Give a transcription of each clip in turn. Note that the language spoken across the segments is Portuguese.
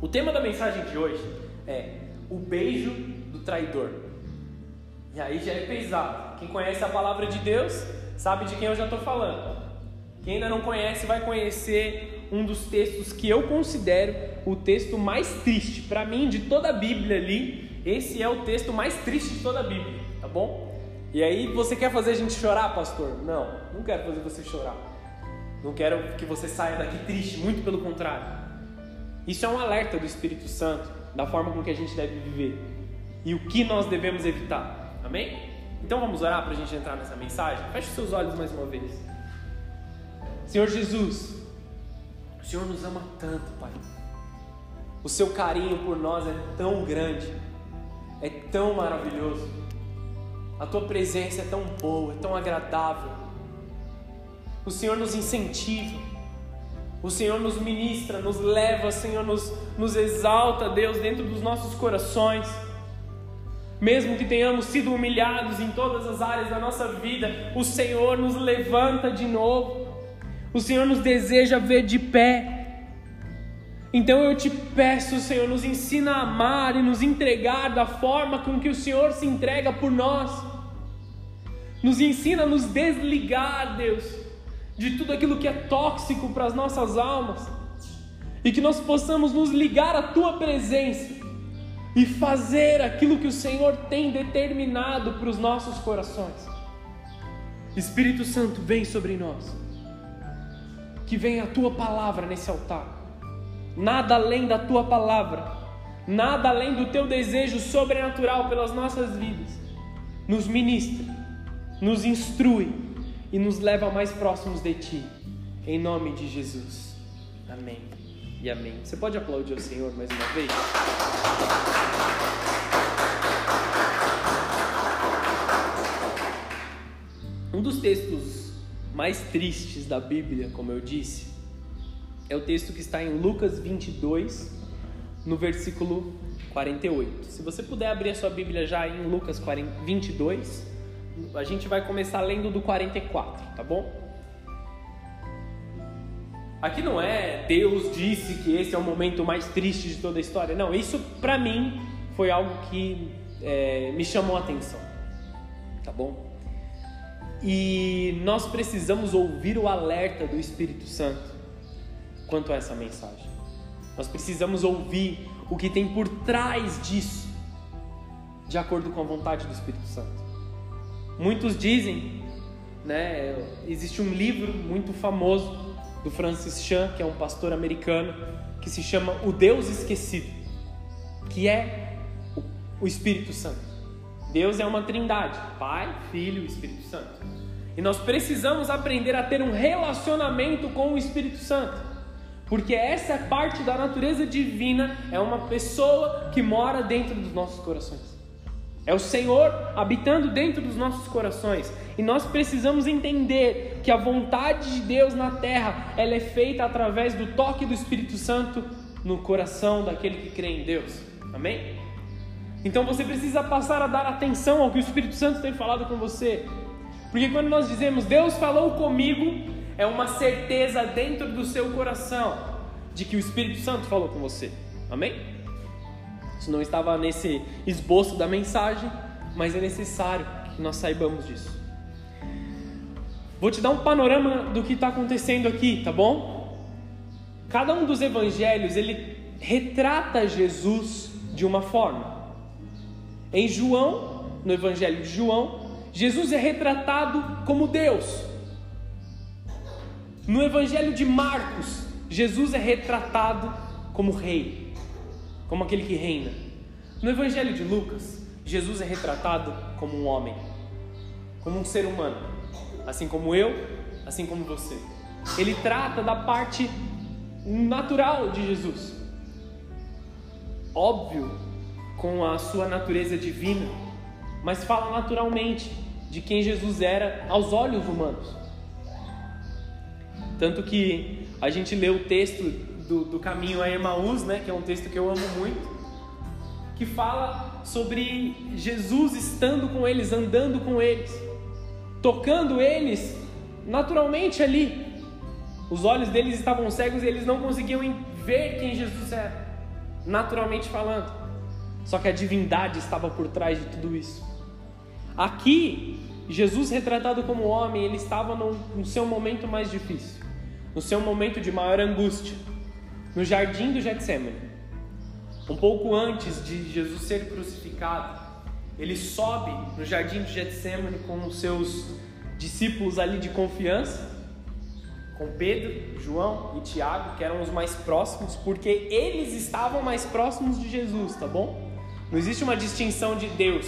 O tema da mensagem de hoje é o beijo do traidor. E aí já é pesado. Quem conhece a palavra de Deus sabe de quem eu já estou falando. Quem ainda não conhece vai conhecer um dos textos que eu considero o texto mais triste. Para mim, de toda a Bíblia ali, esse é o texto mais triste de toda a Bíblia, tá bom? E aí, você quer fazer a gente chorar, pastor? Não, não quero fazer você chorar. Não quero que você saia daqui triste, muito pelo contrário. Isso é um alerta do Espírito Santo, da forma com que a gente deve viver e o que nós devemos evitar. Amém? Então vamos orar para a gente entrar nessa mensagem? Feche os seus olhos mais uma vez. Senhor Jesus, o Senhor nos ama tanto, Pai. O seu carinho por nós é tão grande, é tão maravilhoso. A tua presença é tão boa, é tão agradável. O Senhor nos incentiva, o Senhor nos ministra, nos leva, Senhor nos, nos exalta, Deus, dentro dos nossos corações. Mesmo que tenhamos sido humilhados em todas as áreas da nossa vida, o Senhor nos levanta de novo. O Senhor nos deseja ver de pé. Então eu te peço, Senhor, nos ensina a amar e nos entregar da forma com que o Senhor se entrega por nós. Nos ensina a nos desligar, Deus, de tudo aquilo que é tóxico para as nossas almas. E que nós possamos nos ligar à tua presença e fazer aquilo que o Senhor tem determinado para os nossos corações. Espírito Santo, vem sobre nós que venha a tua palavra nesse altar. Nada além da tua palavra, nada além do teu desejo sobrenatural pelas nossas vidas. Nos ministra, nos instrui e nos leva mais próximos de ti. Em nome de Jesus. Amém. E amém. Você pode aplaudir o Senhor mais uma vez? Um dos textos mais tristes da Bíblia, como eu disse, é o texto que está em Lucas 22, no versículo 48. Se você puder abrir a sua Bíblia já em Lucas 22, a gente vai começar lendo do 44, tá bom? Aqui não é Deus disse que esse é o momento mais triste de toda a história. Não, isso para mim foi algo que é, me chamou a atenção, tá bom? E nós precisamos ouvir o alerta do Espírito Santo quanto a essa mensagem. Nós precisamos ouvir o que tem por trás disso, de acordo com a vontade do Espírito Santo. Muitos dizem, né, existe um livro muito famoso do Francis Chan, que é um pastor americano, que se chama O Deus Esquecido, que é o Espírito Santo. Deus é uma trindade: Pai, Filho e Espírito Santo. E nós precisamos aprender a ter um relacionamento com o Espírito Santo. Porque essa parte da natureza divina é uma pessoa que mora dentro dos nossos corações. É o Senhor habitando dentro dos nossos corações. E nós precisamos entender que a vontade de Deus na terra, ela é feita através do toque do Espírito Santo no coração daquele que crê em Deus. Amém? Então você precisa passar a dar atenção ao que o Espírito Santo tem falado com você. Porque quando nós dizemos Deus falou comigo, é uma certeza dentro do seu coração de que o Espírito Santo falou com você. Amém? Isso não estava nesse esboço da mensagem, mas é necessário que nós saibamos disso. Vou te dar um panorama do que está acontecendo aqui, tá bom? Cada um dos evangelhos ele retrata Jesus de uma forma. Em João, no Evangelho de João, Jesus é retratado como Deus. No Evangelho de Marcos, Jesus é retratado como rei, como aquele que reina. No Evangelho de Lucas, Jesus é retratado como um homem, como um ser humano, assim como eu, assim como você. Ele trata da parte natural de Jesus. Óbvio com a sua natureza divina, mas fala naturalmente de quem Jesus era aos olhos humanos. Tanto que a gente lê o texto do, do caminho a Emaús, né, que é um texto que eu amo muito, que fala sobre Jesus estando com eles, andando com eles, tocando eles naturalmente ali. Os olhos deles estavam cegos e eles não conseguiam ver quem Jesus era, naturalmente falando. Só que a divindade estava por trás de tudo isso. Aqui, Jesus retratado como homem, ele estava no, no seu momento mais difícil, no seu momento de maior angústia, no jardim do Getsemane. Um pouco antes de Jesus ser crucificado, ele sobe no jardim do Getsemane com os seus discípulos ali de confiança, com Pedro, João e Tiago, que eram os mais próximos, porque eles estavam mais próximos de Jesus, tá bom? Não existe uma distinção de Deus.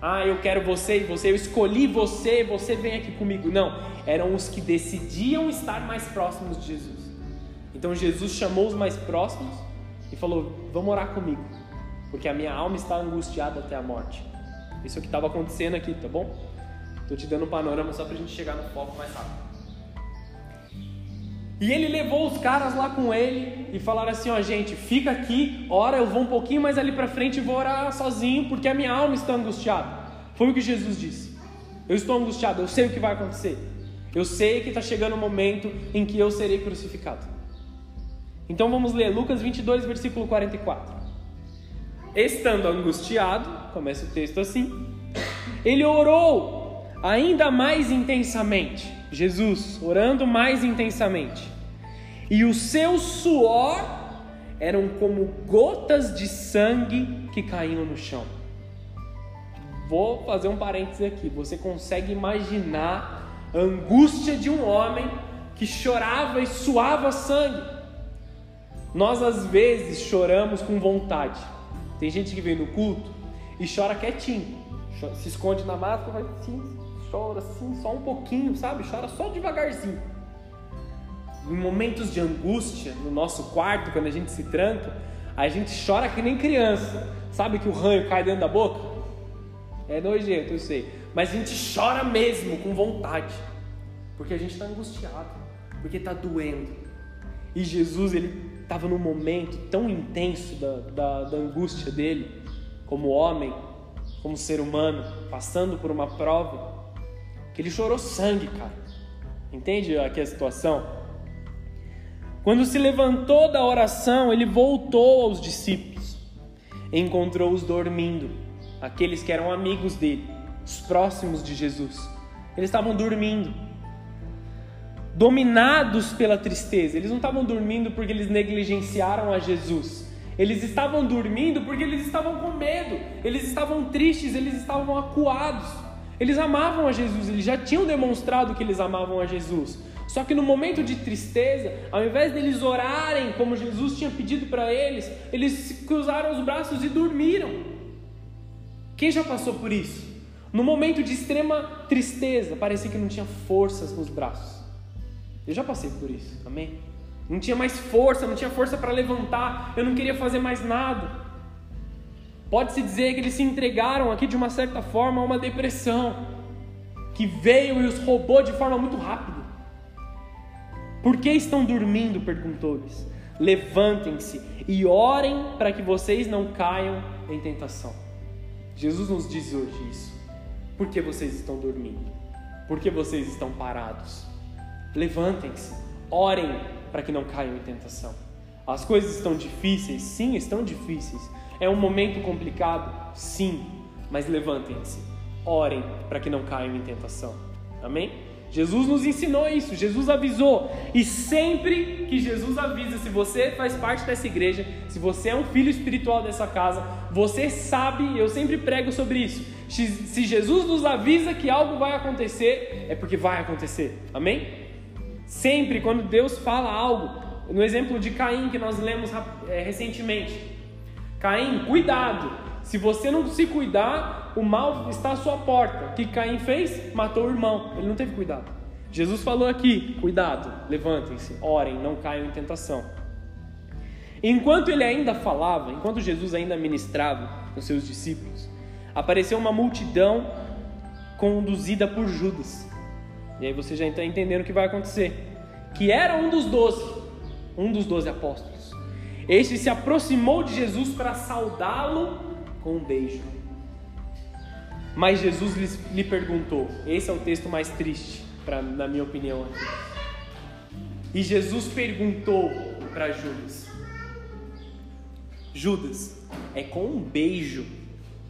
Ah, eu quero você e você, eu escolhi você, você vem aqui comigo. Não, eram os que decidiam estar mais próximos de Jesus. Então Jesus chamou os mais próximos e falou: Vamos orar comigo, porque a minha alma está angustiada até a morte. Isso é o que estava acontecendo aqui, tá bom? Estou te dando um panorama só para a gente chegar no foco mais rápido. E ele levou os caras lá com ele e falaram assim: Ó, gente, fica aqui, ora, eu vou um pouquinho mais ali para frente e vou orar sozinho, porque a minha alma está angustiada. Foi o que Jesus disse. Eu estou angustiado, eu sei o que vai acontecer. Eu sei que está chegando o momento em que eu serei crucificado. Então vamos ler Lucas 22, versículo 44. Estando angustiado, começa o texto assim, ele orou ainda mais intensamente. Jesus orando mais intensamente. E o seu suor eram como gotas de sangue que caíam no chão. Vou fazer um parêntese aqui. Você consegue imaginar a angústia de um homem que chorava e suava sangue? Nós às vezes choramos com vontade. Tem gente que vem no culto e chora quietinho, se esconde na máscara, vai assim, chora assim, só um pouquinho, sabe? Chora só devagarzinho. Em momentos de angústia, no nosso quarto, quando a gente se tranca, a gente chora que nem criança. Sabe que o ranho cai dentro da boca? É nojento, eu sei. Mas a gente chora mesmo, com vontade. Porque a gente está angustiado. Porque está doendo. E Jesus, ele estava num momento tão intenso da, da, da angústia dele, como homem, como ser humano, passando por uma prova, que ele chorou sangue, cara. Entende aqui a situação? Quando se levantou da oração, ele voltou aos discípulos, encontrou-os dormindo, aqueles que eram amigos dele, os próximos de Jesus. Eles estavam dormindo dominados pela tristeza. Eles não estavam dormindo porque eles negligenciaram a Jesus. Eles estavam dormindo porque eles estavam com medo, eles estavam tristes, eles estavam acuados. Eles amavam a Jesus, eles já tinham demonstrado que eles amavam a Jesus. Só que no momento de tristeza, ao invés deles orarem como Jesus tinha pedido para eles, eles cruzaram os braços e dormiram. Quem já passou por isso? No momento de extrema tristeza, parecia que não tinha forças nos braços. Eu já passei por isso, amém? Não tinha mais força, não tinha força para levantar, eu não queria fazer mais nada. Pode-se dizer que eles se entregaram aqui de uma certa forma a uma depressão que veio e os roubou de forma muito rápida. Por que estão dormindo? perguntou-lhes. Levantem-se e orem para que vocês não caiam em tentação. Jesus nos diz hoje isso. Por que vocês estão dormindo? Por que vocês estão parados? Levantem-se, orem para que não caiam em tentação. As coisas estão difíceis? Sim, estão difíceis. É um momento complicado? Sim, mas levantem-se, orem para que não caiam em tentação. Amém? Jesus nos ensinou isso, Jesus avisou. E sempre que Jesus avisa, se você faz parte dessa igreja, se você é um filho espiritual dessa casa, você sabe, eu sempre prego sobre isso. Se Jesus nos avisa que algo vai acontecer, é porque vai acontecer. Amém? Sempre quando Deus fala algo, no exemplo de Caim que nós lemos é, recentemente, Caim, cuidado, se você não se cuidar, o mal está à sua porta. O que Caim fez? Matou o irmão, ele não teve cuidado. Jesus falou aqui: cuidado, levantem-se, orem, não caiam em tentação. Enquanto ele ainda falava, enquanto Jesus ainda ministrava com seus discípulos, apareceu uma multidão conduzida por Judas. E aí você já está entendendo o que vai acontecer. Que era um dos doze, um dos doze apóstolos. Este se aproximou de Jesus para saudá-lo com um beijo. Mas Jesus lhe perguntou: esse é o texto mais triste, pra, na minha opinião. Aqui. E Jesus perguntou para Judas: Judas, é com um beijo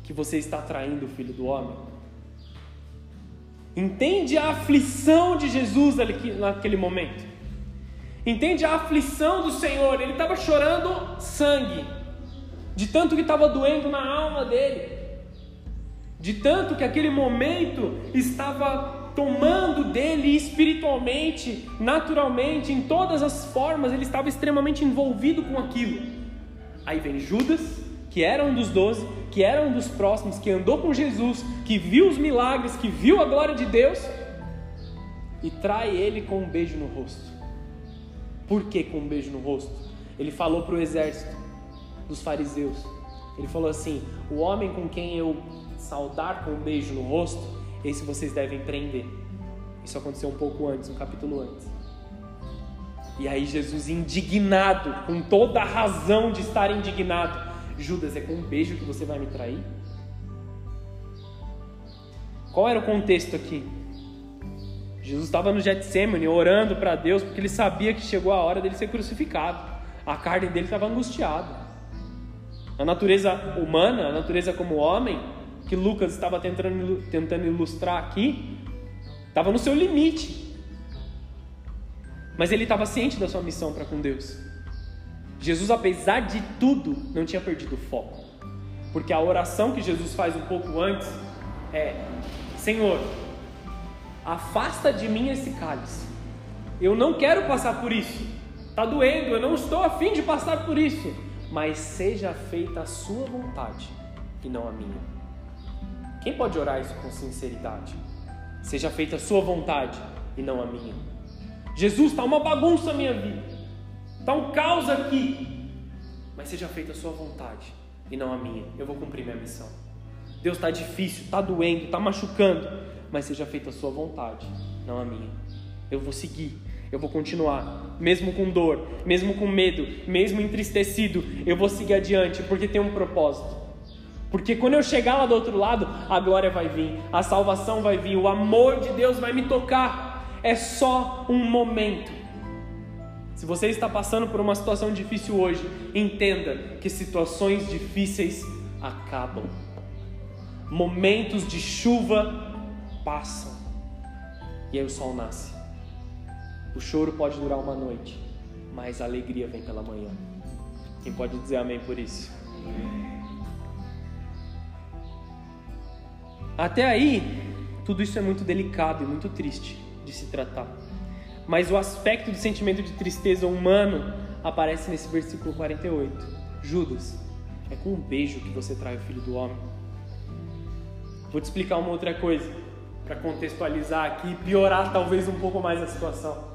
que você está traindo o filho do homem? Entende a aflição de Jesus naquele momento? Entende a aflição do Senhor? Ele estava chorando sangue, de tanto que estava doendo na alma dele, de tanto que aquele momento estava tomando dele espiritualmente, naturalmente, em todas as formas, ele estava extremamente envolvido com aquilo. Aí vem Judas, que era um dos doze, que era um dos próximos, que andou com Jesus, que viu os milagres, que viu a glória de Deus, e trai ele com um beijo no rosto. Por que com um beijo no rosto? Ele falou para o exército dos fariseus. Ele falou assim: O homem com quem eu saudar com um beijo no rosto, esse vocês devem prender. Isso aconteceu um pouco antes, um capítulo antes. E aí Jesus indignado, com toda a razão de estar indignado, Judas, é com um beijo que você vai me trair? Qual era o contexto aqui? Jesus estava no Getsemane orando para Deus porque ele sabia que chegou a hora dele ser crucificado. A carne dele estava angustiada. A natureza humana, a natureza como homem, que Lucas estava tentando, tentando ilustrar aqui, estava no seu limite. Mas ele estava ciente da sua missão para com Deus. Jesus, apesar de tudo, não tinha perdido o foco. Porque a oração que Jesus faz um pouco antes é: Senhor, afasta de mim esse cálice. Eu não quero passar por isso. Está doendo, eu não estou afim de passar por isso. Mas seja feita a sua vontade e não a minha. Quem pode orar isso com sinceridade? Seja feita a sua vontade e não a minha. Jesus, está uma bagunça a minha vida. Está um caos aqui. Mas seja feita a sua vontade e não a minha. Eu vou cumprir minha missão. Deus está difícil, está doendo, está machucando. Mas seja feita a sua vontade, não a minha. Eu vou seguir, eu vou continuar, mesmo com dor, mesmo com medo, mesmo entristecido, eu vou seguir adiante, porque tem um propósito. Porque quando eu chegar lá do outro lado, a glória vai vir, a salvação vai vir, o amor de Deus vai me tocar. É só um momento. Se você está passando por uma situação difícil hoje, entenda que situações difíceis acabam. Momentos de chuva passam. E aí o sol nasce. O choro pode durar uma noite, mas a alegria vem pela manhã. Quem pode dizer amém por isso? Até aí, tudo isso é muito delicado e muito triste de se tratar. Mas o aspecto do sentimento de tristeza humano aparece nesse versículo 48. Judas, é com um beijo que você trai o filho do homem. Vou te explicar uma outra coisa, para contextualizar aqui e piorar talvez um pouco mais a situação.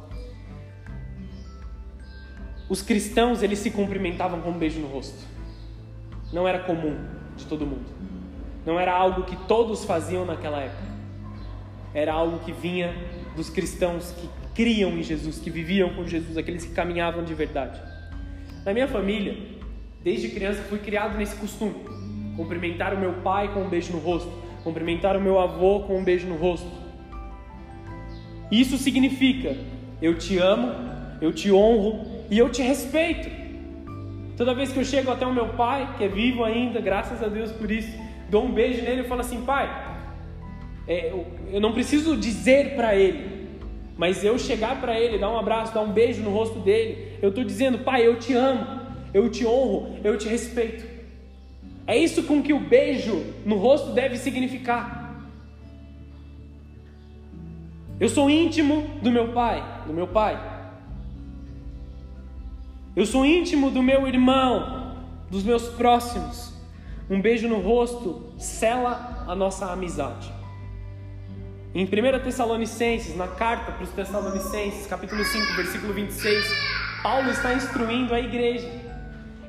Os cristãos, eles se cumprimentavam com um beijo no rosto. Não era comum de todo mundo. Não era algo que todos faziam naquela época. Era algo que vinha dos cristãos que criam em Jesus, que viviam com Jesus, aqueles que caminhavam de verdade. Na minha família, desde criança fui criado nesse costume: cumprimentar o meu pai com um beijo no rosto, cumprimentar o meu avô com um beijo no rosto. Isso significa: eu te amo, eu te honro e eu te respeito. Toda vez que eu chego até o meu pai, que é vivo ainda, graças a Deus por isso, dou um beijo nele e falo assim, pai, é, eu, não preciso dizer para ele, mas eu chegar para ele, dar um abraço, dar um beijo no rosto dele, eu estou dizendo, pai, eu te amo, eu te honro, eu te respeito. É isso com que o beijo no rosto deve significar. Eu sou íntimo do meu pai, do meu pai. Eu sou íntimo do meu irmão, dos meus próximos. Um beijo no rosto sela a nossa amizade. Em 1 Tessalonicenses, na carta para os Tessalonicenses, capítulo 5, versículo 26, Paulo está instruindo a igreja.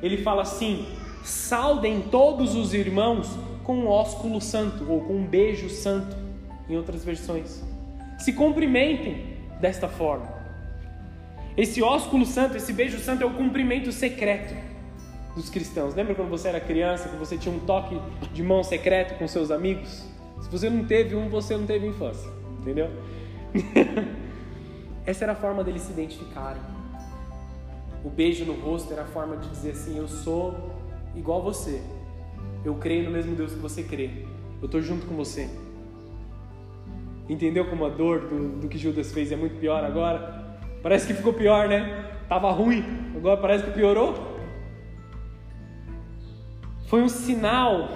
Ele fala assim: saudem todos os irmãos com um ósculo santo, ou com um beijo santo, em outras versões. Se cumprimentem desta forma. Esse ósculo santo, esse beijo santo é o cumprimento secreto dos cristãos. Lembra quando você era criança, que você tinha um toque de mão secreto com seus amigos? Se você não teve um, você não teve infância, entendeu? Essa era a forma deles se identificarem. O beijo no rosto era a forma de dizer assim: Eu sou igual a você. Eu creio no mesmo Deus que você crê. Eu estou junto com você. Entendeu como a dor do, do que Judas fez é muito pior agora? Parece que ficou pior, né? Tava ruim, agora parece que piorou. Foi um sinal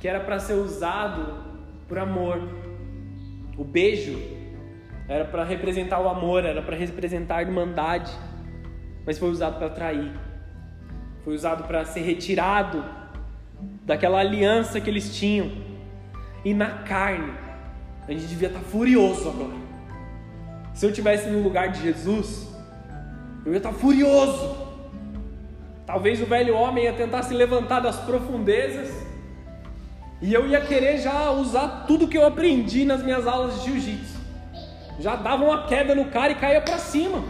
que era para ser usado por amor. O beijo era para representar o amor, era para representar a irmandade, mas foi usado para trair. Foi usado para ser retirado daquela aliança que eles tinham. E na carne, a gente devia estar tá furioso agora. Se eu tivesse no lugar de Jesus, eu ia estar tá furioso. Talvez o velho homem ia tentar se levantar das profundezas e eu ia querer já usar tudo que eu aprendi nas minhas aulas de jiu-jitsu. Já dava uma queda no cara e caía para cima.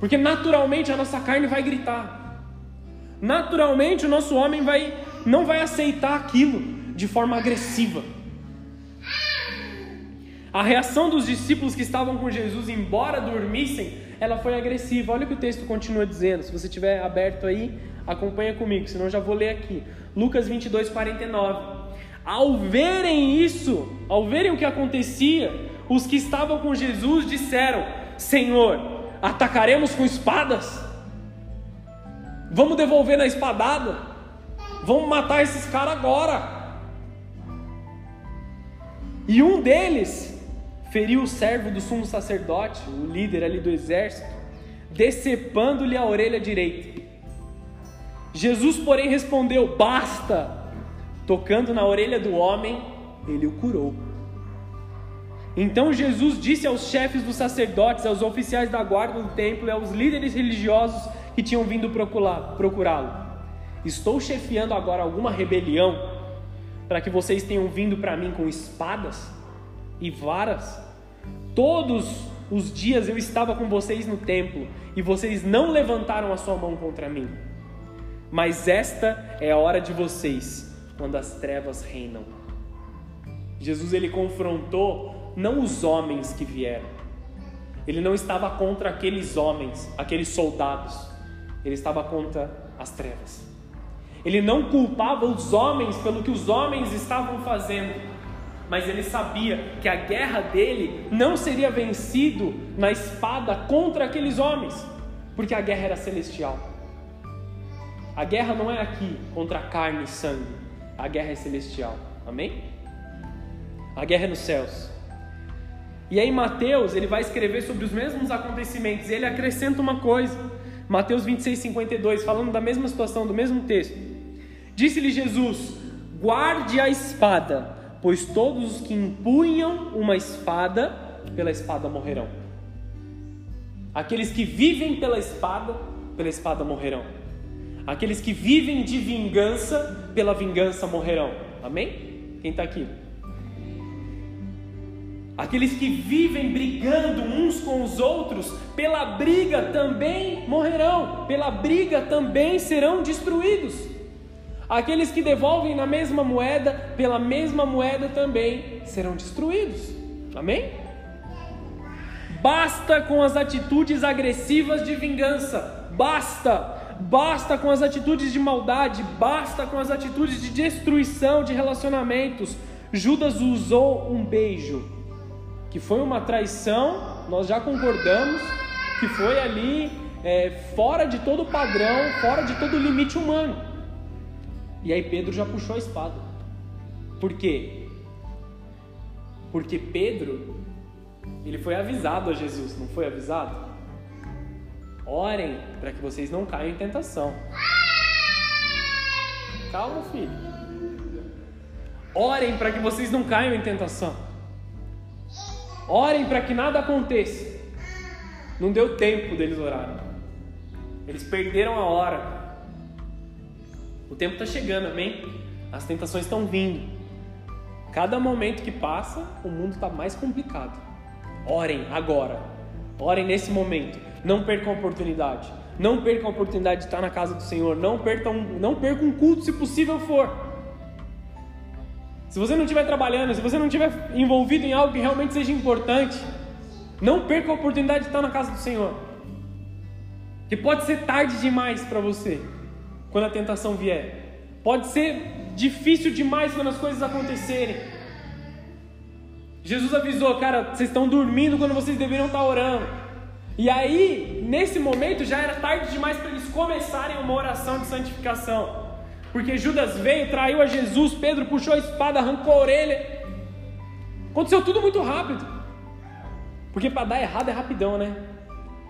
Porque naturalmente a nossa carne vai gritar. Naturalmente o nosso homem vai não vai aceitar aquilo de forma agressiva. A reação dos discípulos que estavam com Jesus, embora dormissem, ela foi agressiva. Olha o que o texto continua dizendo. Se você tiver aberto aí, acompanha comigo, senão já vou ler aqui. Lucas 22, 49. Ao verem isso, ao verem o que acontecia, os que estavam com Jesus disseram: Senhor, atacaremos com espadas? Vamos devolver na espadada? Vamos matar esses caras agora. E um deles feriu o servo do sumo sacerdote, o líder ali do exército, decepando-lhe a orelha direita. Jesus, porém, respondeu: Basta! Tocando na orelha do homem, ele o curou. Então Jesus disse aos chefes dos sacerdotes, aos oficiais da guarda do templo e aos líderes religiosos que tinham vindo procurá-lo: Estou chefiando agora alguma rebelião para que vocês tenham vindo para mim com espadas e varas? Todos os dias eu estava com vocês no templo e vocês não levantaram a sua mão contra mim. Mas esta é a hora de vocês, quando as trevas reinam. Jesus ele confrontou não os homens que vieram. Ele não estava contra aqueles homens, aqueles soldados. Ele estava contra as trevas. Ele não culpava os homens pelo que os homens estavam fazendo mas ele sabia que a guerra dele não seria vencido na espada contra aqueles homens, porque a guerra era celestial. A guerra não é aqui contra carne e sangue, a guerra é celestial. Amém? A guerra é nos céus. E aí Mateus, ele vai escrever sobre os mesmos acontecimentos, e ele acrescenta uma coisa. Mateus 26, 52, falando da mesma situação, do mesmo texto. Disse-lhe Jesus: guarde a espada, pois todos os que empunham uma espada, pela espada morrerão. Aqueles que vivem pela espada, pela espada morrerão. Aqueles que vivem de vingança, pela vingança morrerão. Amém? Quem está aqui? Aqueles que vivem brigando uns com os outros, pela briga também morrerão, pela briga também serão destruídos. Aqueles que devolvem na mesma moeda, pela mesma moeda também serão destruídos. Amém? Basta com as atitudes agressivas de vingança. Basta. Basta com as atitudes de maldade. Basta com as atitudes de destruição de relacionamentos. Judas usou um beijo, que foi uma traição, nós já concordamos, que foi ali é, fora de todo padrão, fora de todo limite humano. E aí Pedro já puxou a espada. Por quê? Porque Pedro, ele foi avisado a Jesus, não foi avisado? Orem para que vocês não caiam em tentação. Calma, filho. Orem para que vocês não caiam em tentação. Orem para que nada aconteça. Não deu tempo deles orarem. Eles perderam a hora. O tempo está chegando, amém? As tentações estão vindo. Cada momento que passa, o mundo está mais complicado. Orem agora. Orem nesse momento. Não percam a oportunidade. Não percam a oportunidade de estar na casa do Senhor. Não percam, não percam um culto se possível for. Se você não estiver trabalhando, se você não estiver envolvido em algo que realmente seja importante, Não perca a oportunidade de estar na casa do Senhor. Que pode ser tarde demais para você quando a tentação vier. Pode ser difícil demais quando as coisas acontecerem. Jesus avisou, cara, vocês estão dormindo quando vocês deveriam estar orando. E aí, nesse momento, já era tarde demais para eles começarem uma oração de santificação. Porque Judas veio, traiu a Jesus, Pedro puxou a espada, arrancou a orelha. Aconteceu tudo muito rápido. Porque para dar errado é rapidão, né?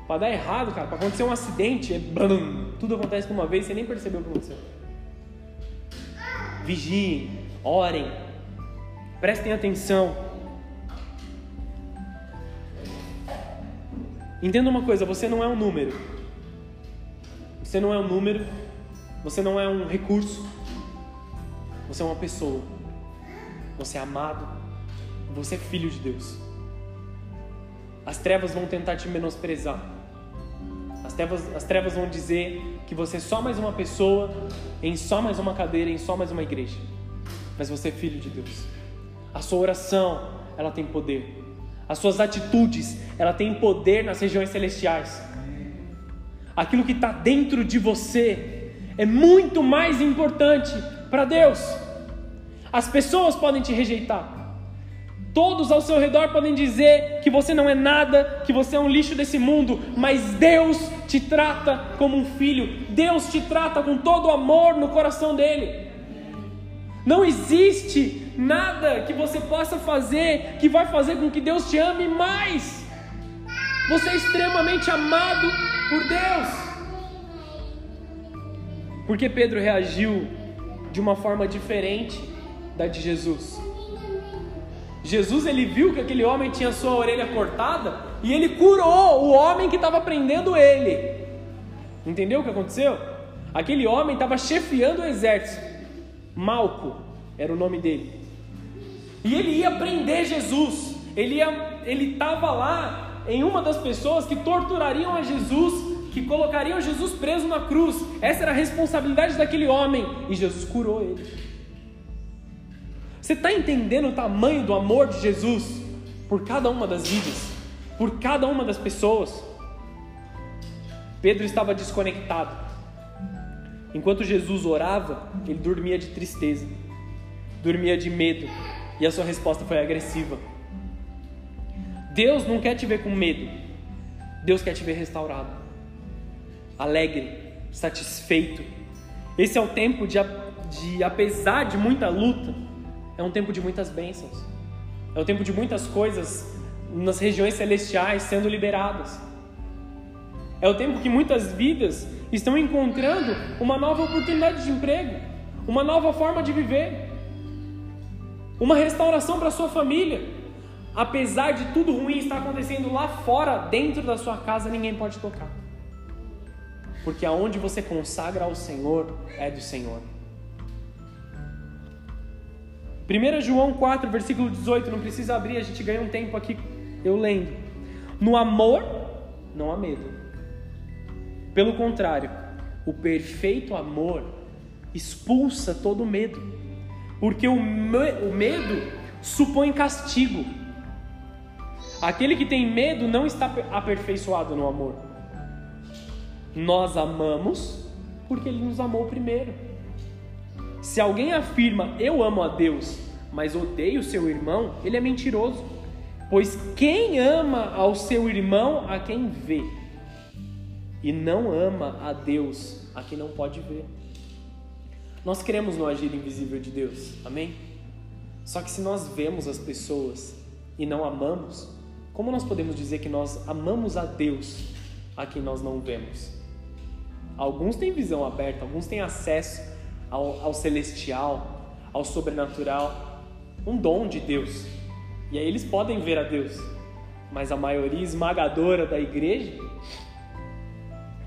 Para dar errado, cara, para acontecer um acidente, é blum, tudo acontece de uma vez, você nem percebeu o que aconteceu. Vigiem, orem, prestem atenção. Entenda uma coisa: você não é um número. Você não é um número. Você não é um recurso. Você é uma pessoa. Você é amado. Você é filho de Deus. As trevas vão tentar te menosprezar. As trevas, as trevas vão dizer que você é só mais uma pessoa, em só mais uma cadeira, em só mais uma igreja. Mas você é filho de Deus. A sua oração, ela tem poder. As suas atitudes, ela tem poder nas regiões celestiais. Aquilo que está dentro de você é muito mais importante para Deus. As pessoas podem te rejeitar. Todos ao seu redor podem dizer que você não é nada, que você é um lixo desse mundo, mas Deus te trata como um filho. Deus te trata com todo o amor no coração dele. Não existe nada que você possa fazer que vai fazer com que Deus te ame mais. Você é extremamente amado por Deus. Porque Pedro reagiu de uma forma diferente da de Jesus. Jesus ele viu que aquele homem tinha sua orelha cortada e ele curou o homem que estava prendendo ele. Entendeu o que aconteceu? Aquele homem estava chefiando o exército. Malco era o nome dele. E ele ia prender Jesus. Ele estava lá em uma das pessoas que torturariam a Jesus, que colocariam Jesus preso na cruz. Essa era a responsabilidade daquele homem. E Jesus curou ele. Você está entendendo o tamanho do amor de Jesus por cada uma das vidas, por cada uma das pessoas? Pedro estava desconectado. Enquanto Jesus orava, ele dormia de tristeza, dormia de medo, e a sua resposta foi agressiva. Deus não quer te ver com medo. Deus quer te ver restaurado, alegre, satisfeito. Esse é o tempo de, de, apesar de muita luta, é um tempo de muitas bênçãos. É o tempo de muitas coisas nas regiões celestiais sendo liberadas. É o tempo que muitas vidas estão encontrando uma nova oportunidade de emprego, uma nova forma de viver uma restauração para sua família. Apesar de tudo ruim estar acontecendo lá fora, dentro da sua casa, ninguém pode tocar. Porque aonde você consagra ao Senhor é do Senhor. 1 João 4, versículo 18, não precisa abrir, a gente ganha um tempo aqui eu lendo. No amor, não há medo. Pelo contrário, o perfeito amor expulsa todo medo porque o, me, o medo supõe castigo. Aquele que tem medo não está aperfeiçoado no amor. Nós amamos porque Ele nos amou primeiro. Se alguém afirma eu amo a Deus, mas odeio seu irmão, ele é mentiroso. Pois quem ama ao seu irmão a quem vê, e não ama a Deus a quem não pode ver. Nós queremos no agir invisível de Deus, amém? Só que se nós vemos as pessoas e não amamos, como nós podemos dizer que nós amamos a Deus a quem nós não vemos? Alguns têm visão aberta, alguns têm acesso ao, ao celestial, ao sobrenatural, um dom de Deus. E aí eles podem ver a Deus, mas a maioria esmagadora da igreja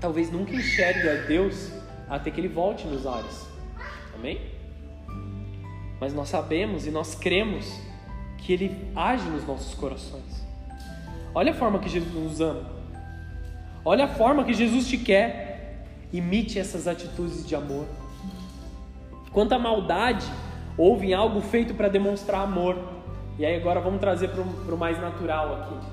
talvez nunca enxergue a Deus até que ele volte nos ares. Amém? Mas nós sabemos e nós cremos que Ele age nos nossos corações. Olha a forma que Jesus nos ama. Olha a forma que Jesus te quer. Imite essas atitudes de amor. Quanta maldade houve em algo feito para demonstrar amor. E aí agora vamos trazer para o mais natural aqui.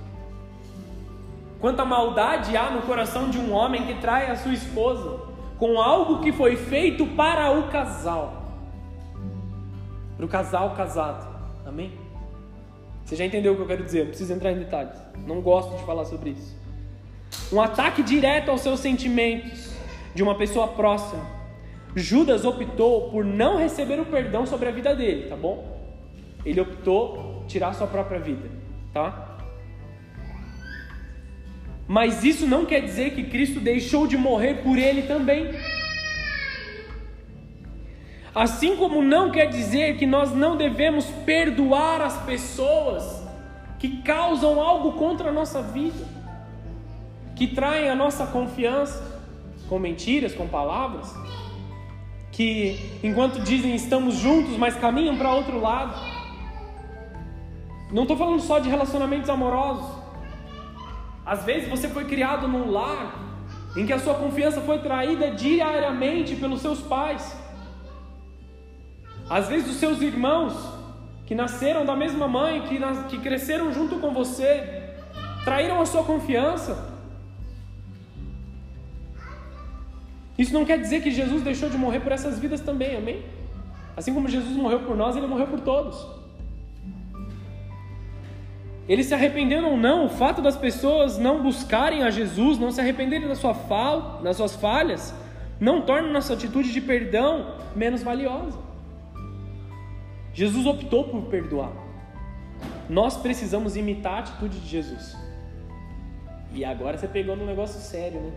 Quanta maldade há no coração de um homem que trai a sua esposa com algo que foi feito para o casal. Para o casal casado. Amém? Você já entendeu o que eu quero dizer? Não preciso entrar em detalhes. Não gosto de falar sobre isso. Um ataque direto aos seus sentimentos de uma pessoa próxima. Judas optou por não receber o perdão sobre a vida dele, tá bom? Ele optou tirar sua própria vida, tá? Mas isso não quer dizer que Cristo deixou de morrer por ele também. Assim como não quer dizer que nós não devemos perdoar as pessoas que causam algo contra a nossa vida, que traem a nossa confiança com mentiras, com palavras, que enquanto dizem estamos juntos, mas caminham para outro lado. Não estou falando só de relacionamentos amorosos. Às vezes você foi criado num lar em que a sua confiança foi traída diariamente pelos seus pais. Às vezes os seus irmãos que nasceram da mesma mãe, que, nas, que cresceram junto com você, traíram a sua confiança. Isso não quer dizer que Jesus deixou de morrer por essas vidas também, amém? Assim como Jesus morreu por nós, ele morreu por todos. Eles se arrependeram ou não, o fato das pessoas não buscarem a Jesus, não se arrependerem da sua fal, das suas falhas, não torna nossa atitude de perdão menos valiosa. Jesus optou por perdoar. Nós precisamos imitar a atitude de Jesus. E agora você pegou num negócio sério, né?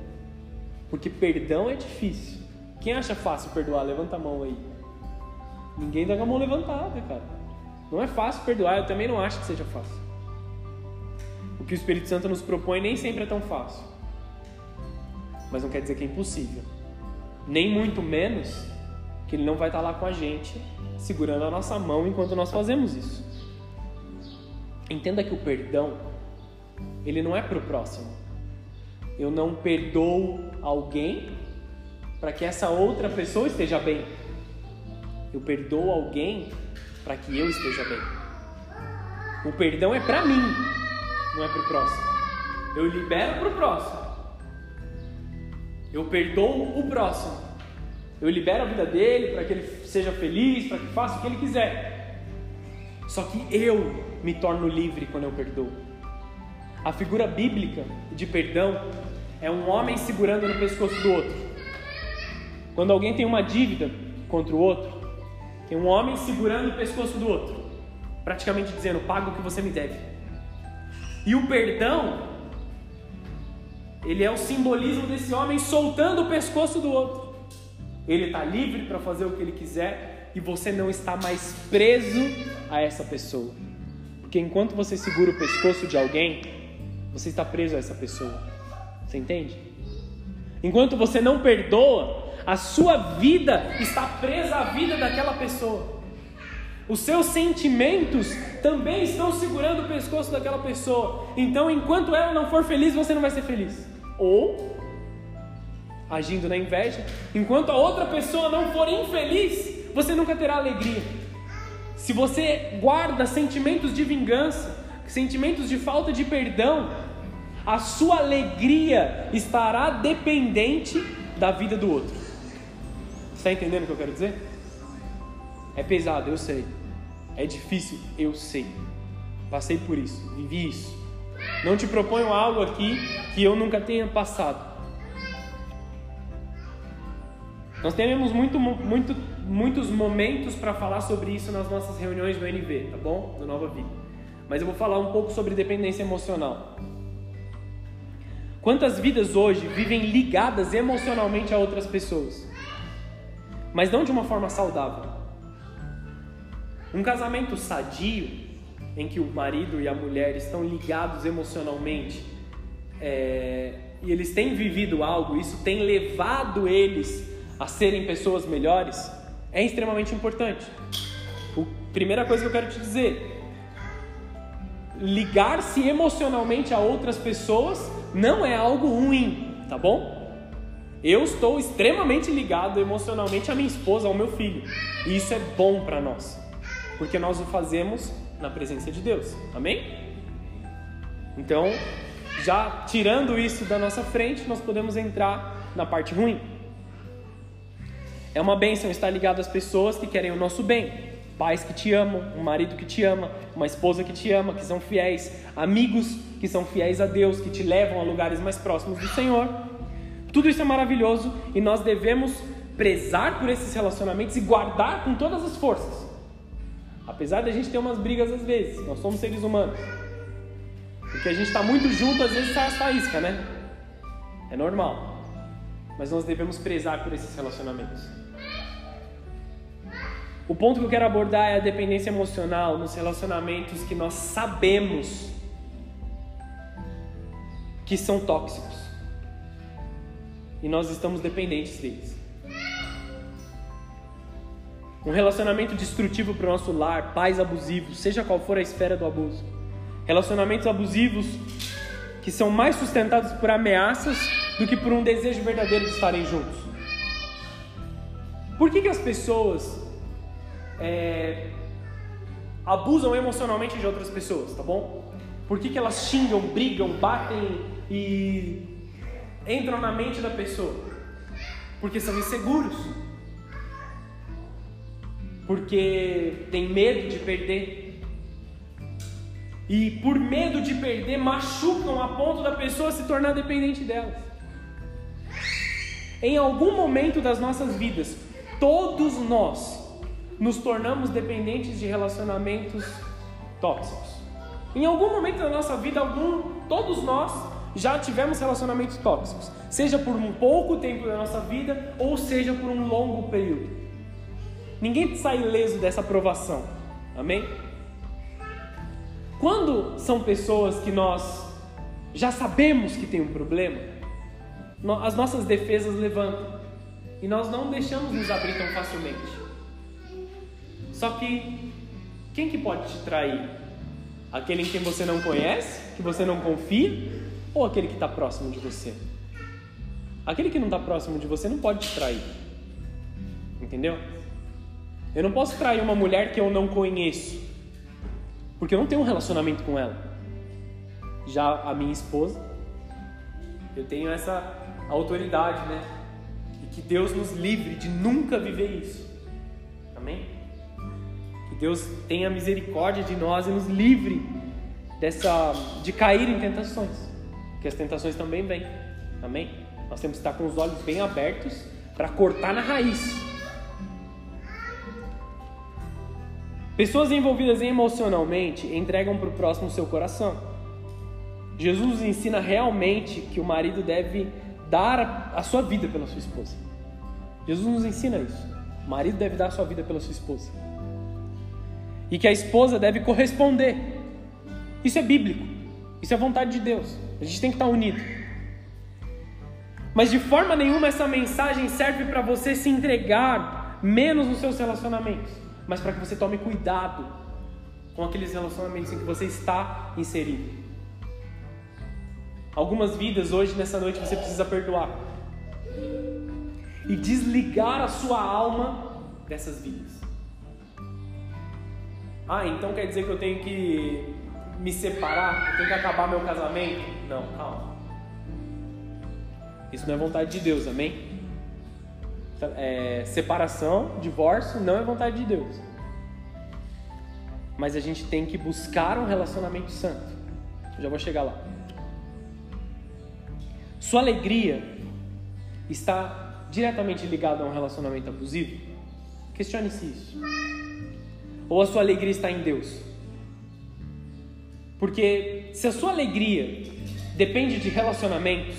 Porque perdão é difícil. Quem acha fácil perdoar? Levanta a mão aí. Ninguém dá com a mão levantada, cara. Não é fácil perdoar, eu também não acho que seja fácil que o Espírito Santo nos propõe nem sempre é tão fácil. Mas não quer dizer que é impossível. Nem muito menos que ele não vai estar lá com a gente, segurando a nossa mão enquanto nós fazemos isso. Entenda que o perdão, ele não é para o próximo. Eu não perdoo alguém para que essa outra pessoa esteja bem. Eu perdoo alguém para que eu esteja bem. O perdão é para mim, não é para o próximo. Eu libero para o próximo. Eu perdoo o próximo. Eu libero a vida dele para que ele seja feliz, para que faça o que ele quiser. Só que eu me torno livre quando eu perdoo. A figura bíblica de perdão é um homem segurando no pescoço do outro. Quando alguém tem uma dívida contra o outro, tem um homem segurando o pescoço do outro, praticamente dizendo: paga o que você me deve. E o perdão, ele é o simbolismo desse homem soltando o pescoço do outro. Ele está livre para fazer o que ele quiser e você não está mais preso a essa pessoa. Porque enquanto você segura o pescoço de alguém, você está preso a essa pessoa. Você entende? Enquanto você não perdoa, a sua vida está presa à vida daquela pessoa. Os seus sentimentos também estão segurando o pescoço daquela pessoa. Então, enquanto ela não for feliz, você não vai ser feliz. Ou, agindo na inveja, enquanto a outra pessoa não for infeliz, você nunca terá alegria. Se você guarda sentimentos de vingança, sentimentos de falta de perdão, a sua alegria estará dependente da vida do outro. Está entendendo o que eu quero dizer? É pesado, eu sei. É difícil, eu sei. Passei por isso, vivi isso. Não te proponho algo aqui que eu nunca tenha passado. Nós teremos muito, muito, muitos momentos para falar sobre isso nas nossas reuniões do NV, tá bom? Do Nova Vida. Mas eu vou falar um pouco sobre dependência emocional. Quantas vidas hoje vivem ligadas emocionalmente a outras pessoas, mas não de uma forma saudável? Um casamento sadio, em que o marido e a mulher estão ligados emocionalmente é, e eles têm vivido algo, isso tem levado eles a serem pessoas melhores, é extremamente importante. A primeira coisa que eu quero te dizer: ligar-se emocionalmente a outras pessoas não é algo ruim, tá bom? Eu estou extremamente ligado emocionalmente à minha esposa, ao meu filho, e isso é bom para nós porque nós o fazemos na presença de Deus. Amém? Então, já tirando isso da nossa frente, nós podemos entrar na parte ruim. É uma bênção estar ligado às pessoas que querem o nosso bem. Pais que te amam, um marido que te ama, uma esposa que te ama, que são fiéis, amigos que são fiéis a Deus, que te levam a lugares mais próximos do Senhor. Tudo isso é maravilhoso e nós devemos prezar por esses relacionamentos e guardar com todas as forças. Apesar de a gente ter umas brigas às vezes, nós somos seres humanos. Porque a gente está muito junto, às vezes sai as faíscas, né? É normal. Mas nós devemos prezar por esses relacionamentos. O ponto que eu quero abordar é a dependência emocional nos relacionamentos que nós sabemos que são tóxicos. E nós estamos dependentes deles. Um relacionamento destrutivo para o nosso lar, pais abusivos, seja qual for a esfera do abuso. Relacionamentos abusivos que são mais sustentados por ameaças do que por um desejo verdadeiro de estarem juntos. Por que, que as pessoas é, abusam emocionalmente de outras pessoas, tá bom? Por que, que elas xingam, brigam, batem e entram na mente da pessoa? Porque são inseguros porque tem medo de perder. E por medo de perder, machucam a ponto da pessoa se tornar dependente delas. Em algum momento das nossas vidas, todos nós nos tornamos dependentes de relacionamentos tóxicos. Em algum momento da nossa vida, algum, todos nós já tivemos relacionamentos tóxicos, seja por um pouco tempo da nossa vida ou seja por um longo período. Ninguém sai ileso dessa aprovação. Amém? Quando são pessoas que nós já sabemos que tem um problema, as nossas defesas levantam e nós não deixamos nos abrir tão facilmente. Só que quem que pode te trair? Aquele em quem você não conhece, que você não confia, ou aquele que está próximo de você? Aquele que não está próximo de você não pode te trair. Entendeu? Eu não posso trair uma mulher que eu não conheço, porque eu não tenho um relacionamento com ela. Já a minha esposa, eu tenho essa autoridade, né? E que Deus nos livre de nunca viver isso. Amém? Que Deus tenha misericórdia de nós e nos livre dessa de cair em tentações, porque as tentações também vêm. Amém? Nós temos que estar com os olhos bem abertos para cortar na raiz Pessoas envolvidas emocionalmente entregam para o próximo seu coração. Jesus ensina realmente que o marido deve dar a sua vida pela sua esposa. Jesus nos ensina isso. O marido deve dar a sua vida pela sua esposa. E que a esposa deve corresponder. Isso é bíblico. Isso é vontade de Deus. A gente tem que estar unido. Mas de forma nenhuma essa mensagem serve para você se entregar menos nos seus relacionamentos mas para que você tome cuidado com aqueles relacionamentos em que você está inserido. Algumas vidas hoje, nessa noite, você precisa perdoar e desligar a sua alma dessas vidas. Ah, então quer dizer que eu tenho que me separar? Eu tenho que acabar meu casamento? Não, calma. Isso não é vontade de Deus, amém? É, separação, divórcio, não é vontade de Deus. Mas a gente tem que buscar um relacionamento santo. Eu já vou chegar lá. Sua alegria está diretamente ligada a um relacionamento abusivo? Questione-se isso. Ou a sua alegria está em Deus? Porque se a sua alegria depende de relacionamentos,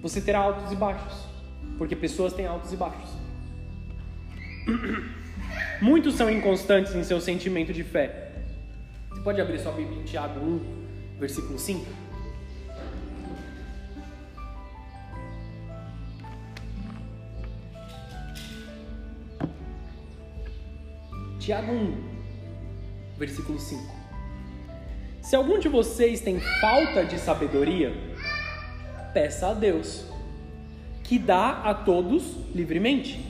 você terá altos e baixos. Porque pessoas têm altos e baixos. Muitos são inconstantes em seu sentimento de fé. Você pode abrir sua Bíblia em Tiago 1, versículo 5? Tiago 1, versículo 5. Se algum de vocês tem falta de sabedoria, peça a Deus que dá a todos livremente,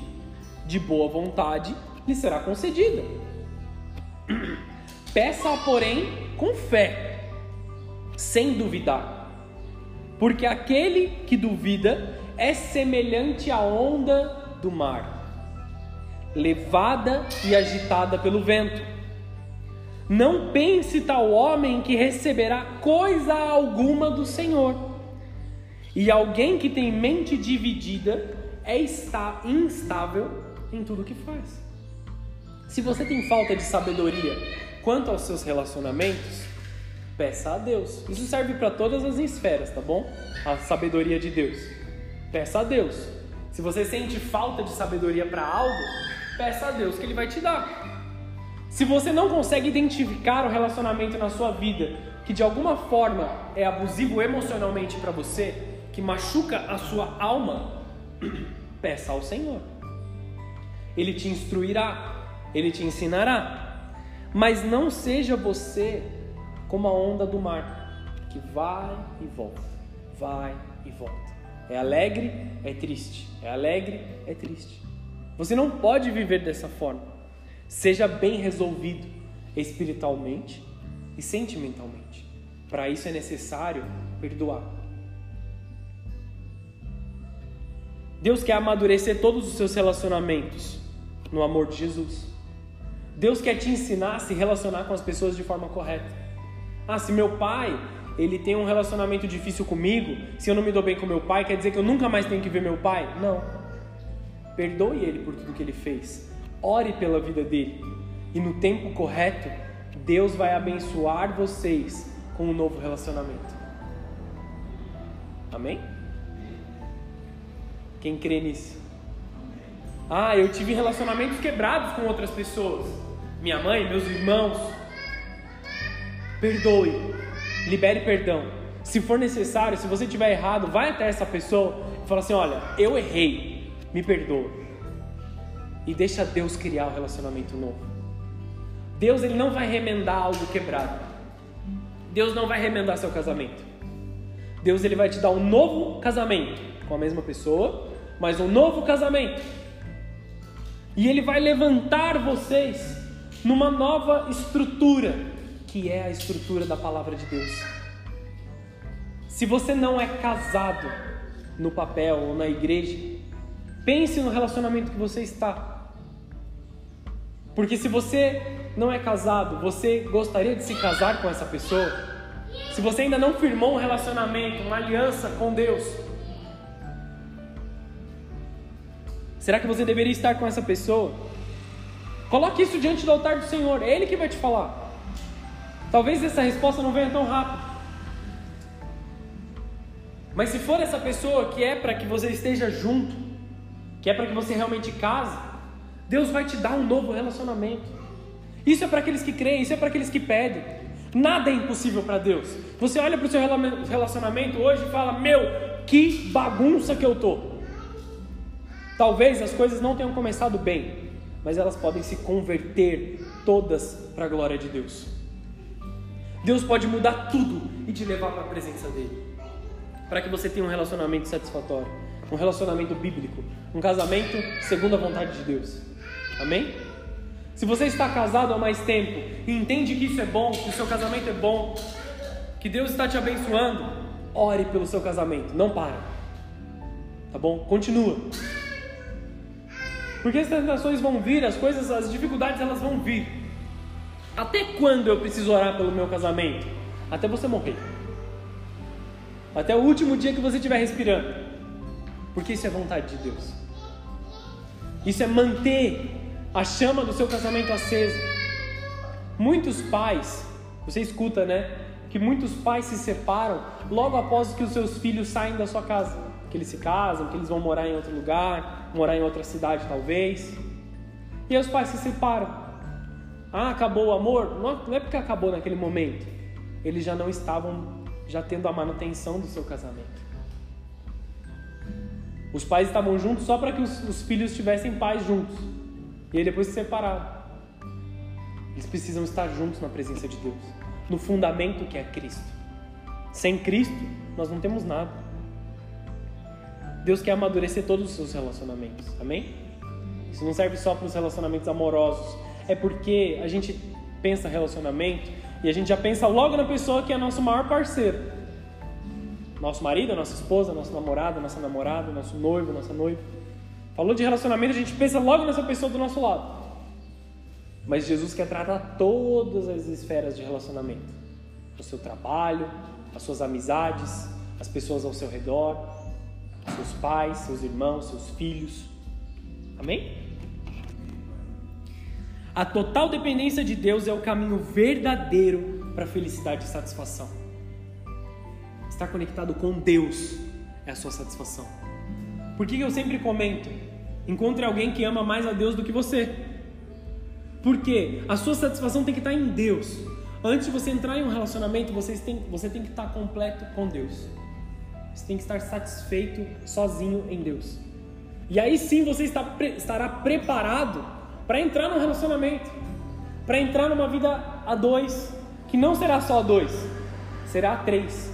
de boa vontade lhe será concedida. Peça, porém, com fé, sem duvidar, porque aquele que duvida é semelhante à onda do mar, levada e agitada pelo vento. Não pense tal homem que receberá coisa alguma do Senhor. E alguém que tem mente dividida é está instável em tudo que faz. Se você tem falta de sabedoria quanto aos seus relacionamentos, peça a Deus. Isso serve para todas as esferas, tá bom? A sabedoria de Deus. Peça a Deus. Se você sente falta de sabedoria para algo, peça a Deus que Ele vai te dar. Se você não consegue identificar o relacionamento na sua vida que de alguma forma é abusivo emocionalmente para você, que machuca a sua alma, peça ao Senhor. Ele te instruirá, ele te ensinará. Mas não seja você como a onda do mar, que vai e volta, vai e volta. É alegre, é triste. É alegre, é triste. Você não pode viver dessa forma. Seja bem resolvido espiritualmente e sentimentalmente. Para isso é necessário perdoar. Deus quer amadurecer todos os seus relacionamentos no amor de Jesus. Deus quer te ensinar a se relacionar com as pessoas de forma correta. Ah, se meu pai ele tem um relacionamento difícil comigo, se eu não me dou bem com meu pai, quer dizer que eu nunca mais tenho que ver meu pai? Não. Perdoe ele por tudo que ele fez. Ore pela vida dele. E no tempo correto, Deus vai abençoar vocês com um novo relacionamento. Amém? Quem crê nisso? Ah, eu tive relacionamentos quebrados com outras pessoas. Minha mãe, meus irmãos. Perdoe. Libere perdão. Se for necessário, se você tiver errado, vai até essa pessoa e fala assim: "Olha, eu errei. Me perdoa." E deixa Deus criar um relacionamento novo. Deus ele não vai remendar algo quebrado. Deus não vai remendar seu casamento. Deus ele vai te dar um novo casamento com a mesma pessoa, mas um novo casamento. E Ele vai levantar vocês numa nova estrutura, que é a estrutura da palavra de Deus. Se você não é casado no papel ou na igreja, pense no relacionamento que você está. Porque se você não é casado, você gostaria de se casar com essa pessoa? Se você ainda não firmou um relacionamento, uma aliança com Deus, Será que você deveria estar com essa pessoa? Coloque isso diante do altar do Senhor, é Ele que vai te falar. Talvez essa resposta não venha tão rápido. Mas se for essa pessoa que é para que você esteja junto, que é para que você realmente case, Deus vai te dar um novo relacionamento. Isso é para aqueles que creem, isso é para aqueles que pedem. Nada é impossível para Deus. Você olha para o seu relacionamento hoje e fala: Meu, que bagunça que eu tô. Talvez as coisas não tenham começado bem, mas elas podem se converter todas para a glória de Deus. Deus pode mudar tudo e te levar para a presença dele, para que você tenha um relacionamento satisfatório, um relacionamento bíblico, um casamento segundo a vontade de Deus. Amém? Se você está casado há mais tempo e entende que isso é bom, que o seu casamento é bom, que Deus está te abençoando, ore pelo seu casamento, não para. Tá bom? Continua. Porque as tentações vão vir, as coisas, as dificuldades elas vão vir. Até quando eu preciso orar pelo meu casamento? Até você morrer. Até o último dia que você estiver respirando. Porque isso é vontade de Deus. Isso é manter a chama do seu casamento acesa. Muitos pais, você escuta, né? Que muitos pais se separam logo após que os seus filhos saem da sua casa. Que eles se casam, que eles vão morar em outro lugar, morar em outra cidade talvez. E aí os pais se separam. Ah, acabou o amor? Não é porque acabou naquele momento. Eles já não estavam já tendo a manutenção do seu casamento. Os pais estavam juntos só para que os, os, filhos tivessem paz juntos. E aí depois se separaram. Eles precisam estar juntos na presença de Deus, no fundamento que é Cristo. Sem Cristo, nós não temos nada. Deus quer amadurecer todos os seus relacionamentos. Amém? Isso não serve só para os relacionamentos amorosos. É porque a gente pensa relacionamento e a gente já pensa logo na pessoa que é nosso maior parceiro. nosso marido, nossa esposa, nosso namorado, nossa namorada, nosso noivo, nossa noiva. Falou de relacionamento, a gente pensa logo nessa pessoa do nosso lado. Mas Jesus quer tratar todas as esferas de relacionamento: o seu trabalho, as suas amizades, as pessoas ao seu redor, seus pais, seus irmãos, seus filhos. Amém? A total dependência de Deus é o caminho verdadeiro para felicidade e satisfação. Estar conectado com Deus é a sua satisfação. Por que eu sempre comento? Encontre alguém que ama mais a Deus do que você. Porque a sua satisfação tem que estar em Deus. Antes de você entrar em um relacionamento, você tem, você tem que estar completo com Deus. Você tem que estar satisfeito sozinho em Deus. E aí sim você está, estará preparado para entrar num relacionamento, para entrar numa vida a dois, que não será só a dois, será a três.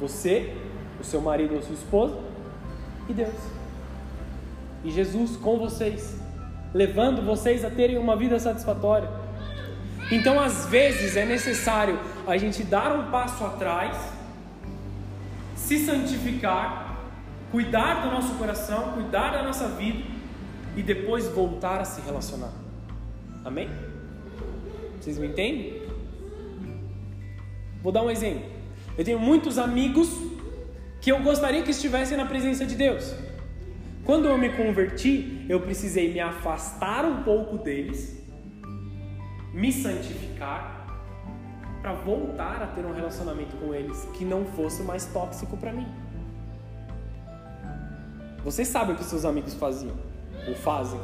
Você, o seu marido ou sua esposa e Deus. E Jesus com vocês levando vocês a terem uma vida satisfatória. Então, às vezes, é necessário a gente dar um passo atrás, se santificar, cuidar do nosso coração, cuidar da nossa vida e depois voltar a se relacionar. Amém? Vocês me entendem? Vou dar um exemplo. Eu tenho muitos amigos que eu gostaria que estivessem na presença de Deus. Quando eu me converti, eu precisei me afastar um pouco deles, me santificar, para voltar a ter um relacionamento com eles que não fosse mais tóxico para mim. Você sabe o que seus amigos faziam ou fazem.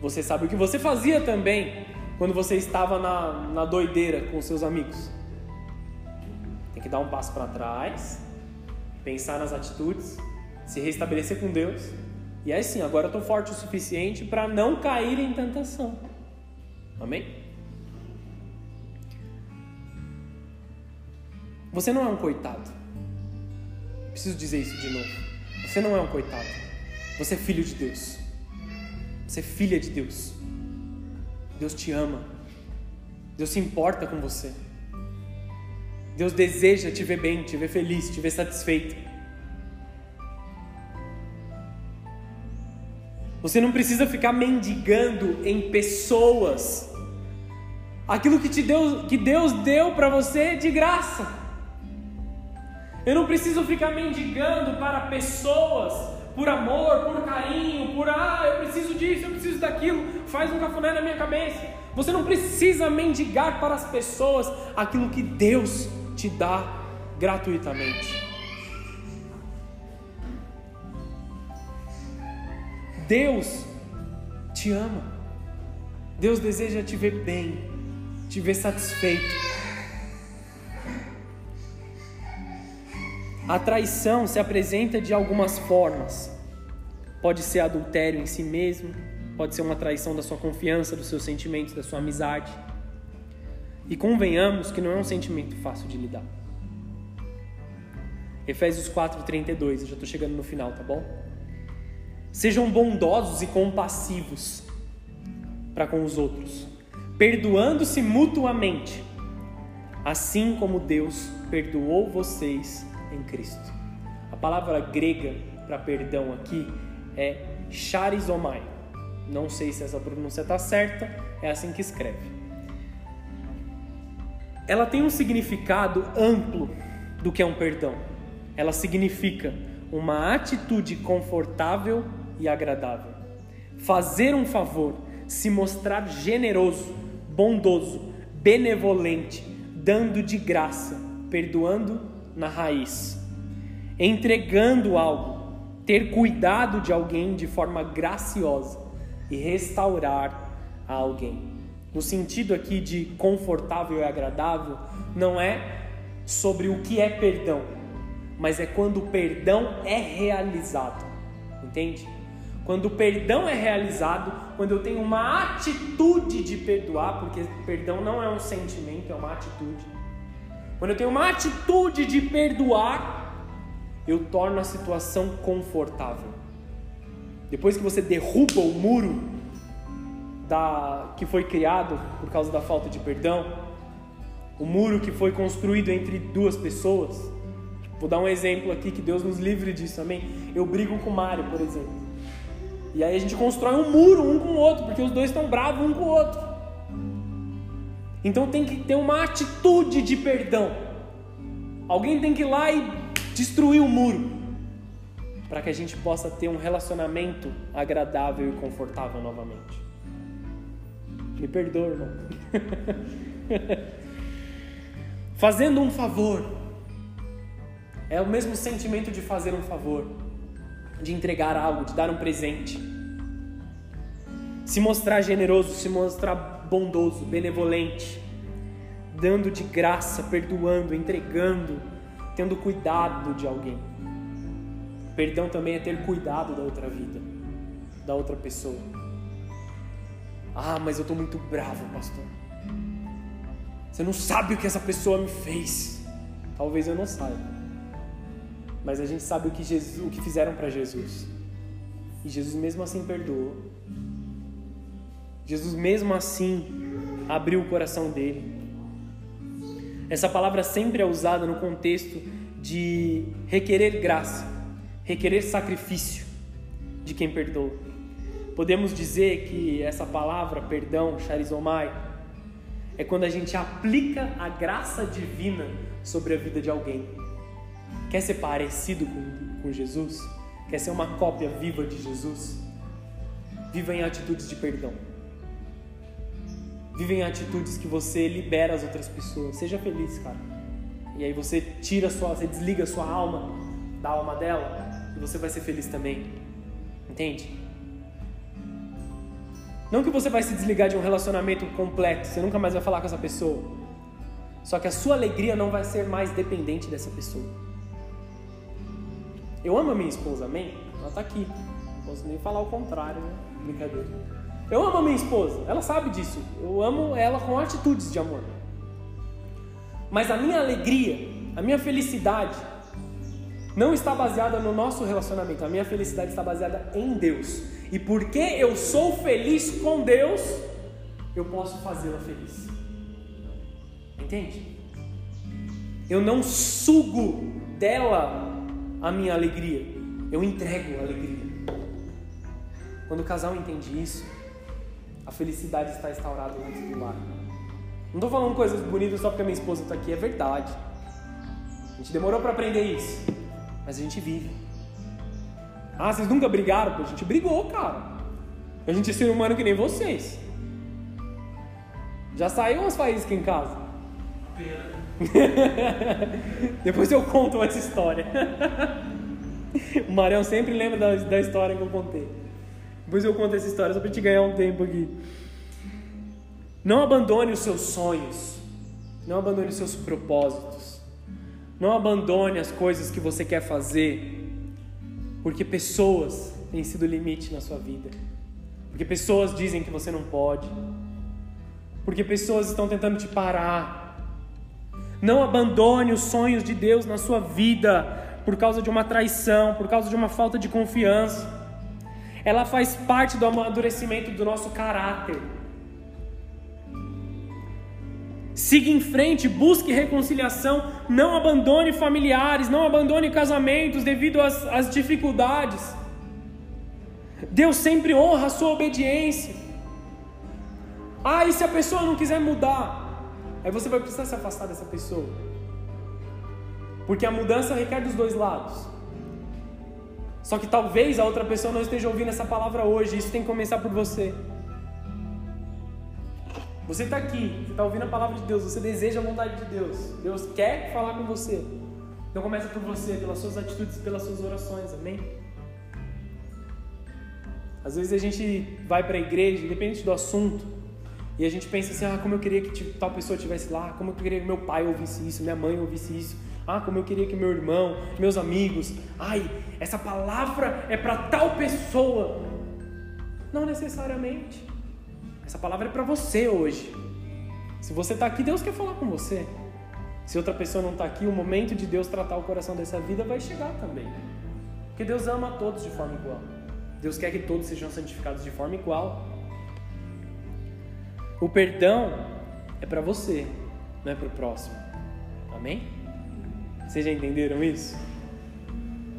Você sabe o que você fazia também quando você estava na, na doideira com seus amigos. Tem que dar um passo para trás, pensar nas atitudes, se restabelecer com Deus e aí sim, agora eu estou forte o suficiente para não cair em tentação. Amém? Você não é um coitado. Preciso dizer isso de novo. Você não é um coitado. Você é filho de Deus. Você é filha de Deus. Deus te ama. Deus se importa com você. Deus deseja te ver bem, te ver feliz, te ver satisfeito. Você não precisa ficar mendigando em pessoas aquilo que, te deu, que Deus deu para você de graça. Eu não preciso ficar mendigando para pessoas por amor, por carinho, por ah, eu preciso disso, eu preciso daquilo, faz um cafuné na minha cabeça. Você não precisa mendigar para as pessoas aquilo que Deus te dá gratuitamente. Deus te ama. Deus deseja te ver bem, te ver satisfeito. A traição se apresenta de algumas formas. Pode ser adultério em si mesmo, pode ser uma traição da sua confiança, dos seus sentimentos, da sua amizade. E convenhamos que não é um sentimento fácil de lidar. Efésios 4:32, eu já estou chegando no final, tá bom? Sejam bondosos e compassivos para com os outros, perdoando-se mutuamente, assim como Deus perdoou vocês em Cristo. A palavra grega para perdão aqui é charizomai. Não sei se essa pronúncia está certa, é assim que escreve. Ela tem um significado amplo do que é um perdão. Ela significa uma atitude confortável e agradável. Fazer um favor, se mostrar generoso, bondoso, benevolente, dando de graça, perdoando na raiz, entregando algo, ter cuidado de alguém de forma graciosa e restaurar a alguém. No sentido aqui de confortável e agradável, não é sobre o que é perdão, mas é quando o perdão é realizado. Entende? Quando o perdão é realizado, quando eu tenho uma atitude de perdoar, porque perdão não é um sentimento, é uma atitude. Quando eu tenho uma atitude de perdoar, eu torno a situação confortável. Depois que você derruba o muro da, que foi criado por causa da falta de perdão, o muro que foi construído entre duas pessoas, Vou dar um exemplo aqui que Deus nos livre disso também. Eu brigo com o Mário, por exemplo. E aí a gente constrói um muro um com o outro, porque os dois estão bravos um com o outro. Então tem que ter uma atitude de perdão. Alguém tem que ir lá e destruir o muro para que a gente possa ter um relacionamento agradável e confortável novamente. Me perdoa, irmão. Fazendo um favor. É o mesmo sentimento de fazer um favor de entregar algo, de dar um presente. Se mostrar generoso, se mostrar bondoso, benevolente, dando de graça, perdoando, entregando, tendo cuidado de alguém. Perdão também é ter cuidado da outra vida, da outra pessoa. Ah, mas eu estou muito bravo, pastor. Você não sabe o que essa pessoa me fez. Talvez eu não saiba mas a gente sabe o que, Jesus, o que fizeram para Jesus. E Jesus mesmo assim perdoou. Jesus mesmo assim abriu o coração dele. Essa palavra sempre é usada no contexto de requerer graça, requerer sacrifício de quem perdoa. Podemos dizer que essa palavra, perdão, charizomai, é quando a gente aplica a graça divina sobre a vida de alguém. Quer ser parecido com, com Jesus? Quer ser uma cópia viva de Jesus? Viva em atitudes de perdão. Viva em atitudes que você libera as outras pessoas. Seja feliz, cara. E aí você tira sua, você desliga a sua alma da alma dela e você vai ser feliz também. Entende? Não que você vai se desligar de um relacionamento completo, você nunca mais vai falar com essa pessoa. Só que a sua alegria não vai ser mais dependente dessa pessoa. Eu amo a minha esposa, amém? Ela tá aqui. Não posso nem falar o contrário, né? Brincadeira. Eu amo a minha esposa, ela sabe disso. Eu amo ela com atitudes de amor. Mas a minha alegria, a minha felicidade, não está baseada no nosso relacionamento. A minha felicidade está baseada em Deus. E porque eu sou feliz com Deus, eu posso fazê-la feliz. Entende? Eu não sugo dela a minha alegria, eu entrego a alegria. Quando o casal entende isso, a felicidade está instaurada dentro do lar. Não estou falando coisas bonitas só porque minha esposa está aqui, é verdade. A gente demorou para aprender isso, mas a gente vive. Ah, vocês nunca brigaram? A gente brigou, cara. A gente é ser humano que nem vocês. Já saiu umas faíscas em casa. Pena. Depois eu conto essa história. o Marião sempre lembra da, da história que eu contei. Depois eu conto essa história só para te ganhar um tempo aqui. Não abandone os seus sonhos. Não abandone os seus propósitos. Não abandone as coisas que você quer fazer. Porque pessoas têm sido limite na sua vida. Porque pessoas dizem que você não pode. Porque pessoas estão tentando te parar não abandone os sonhos de Deus na sua vida por causa de uma traição, por causa de uma falta de confiança. Ela faz parte do amadurecimento do nosso caráter. Siga em frente, busque reconciliação, não abandone familiares, não abandone casamentos devido às, às dificuldades. Deus sempre honra a sua obediência. Ah, e se a pessoa não quiser mudar? Aí você vai precisar se afastar dessa pessoa. Porque a mudança requer dos dois lados. Só que talvez a outra pessoa não esteja ouvindo essa palavra hoje. Isso tem que começar por você. Você está aqui, você está ouvindo a palavra de Deus, você deseja a vontade de Deus. Deus quer falar com você. Então começa por você, pelas suas atitudes, pelas suas orações, amém? Às vezes a gente vai para a igreja, independente do assunto, e a gente pensa assim, ah, como eu queria que tal pessoa estivesse lá, como eu queria que meu pai ouvisse isso, minha mãe ouvisse isso, ah, como eu queria que meu irmão, meus amigos, ai, essa palavra é para tal pessoa. Não necessariamente. Essa palavra é para você hoje. Se você está aqui, Deus quer falar com você. Se outra pessoa não está aqui, o momento de Deus tratar o coração dessa vida vai chegar também. Porque Deus ama a todos de forma igual. Deus quer que todos sejam santificados de forma igual. O perdão é para você, não é para o próximo. Amém? Vocês já entenderam isso?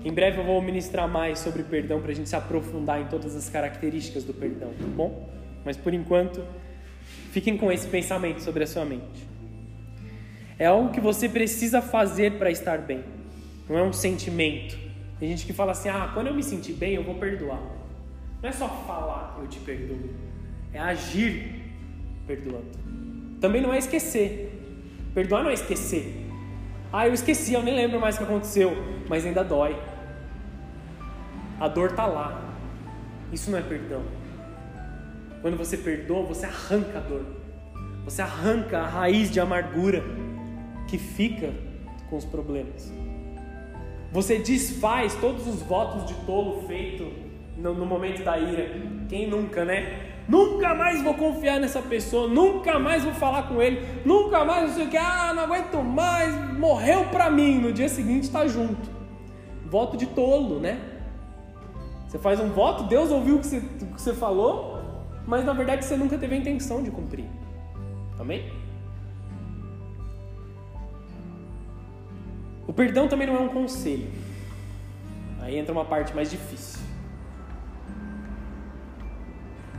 Em breve eu vou ministrar mais sobre perdão para a gente se aprofundar em todas as características do perdão, tá bom? Mas por enquanto, fiquem com esse pensamento sobre a sua mente. É algo que você precisa fazer para estar bem, não é um sentimento. Tem gente que fala assim: ah, quando eu me sentir bem, eu vou perdoar. Não é só falar eu te perdoo, é agir perdoando. Também não é esquecer. Perdoar não é esquecer. Ah, eu esqueci, eu nem lembro mais o que aconteceu, mas ainda dói. A dor está lá. Isso não é perdão. Quando você perdoa, você arranca a dor. Você arranca a raiz de amargura que fica com os problemas. Você desfaz todos os votos de tolo feito no, no momento da ira. Quem nunca, né? Nunca mais vou confiar nessa pessoa, nunca mais vou falar com ele, nunca mais não sei o que, ah, não aguento mais, morreu pra mim. No dia seguinte está junto. Voto de tolo, né? Você faz um voto, Deus ouviu o que você, o que você falou, mas na verdade você nunca teve a intenção de cumprir. Amém? O perdão também não é um conselho. Aí entra uma parte mais difícil.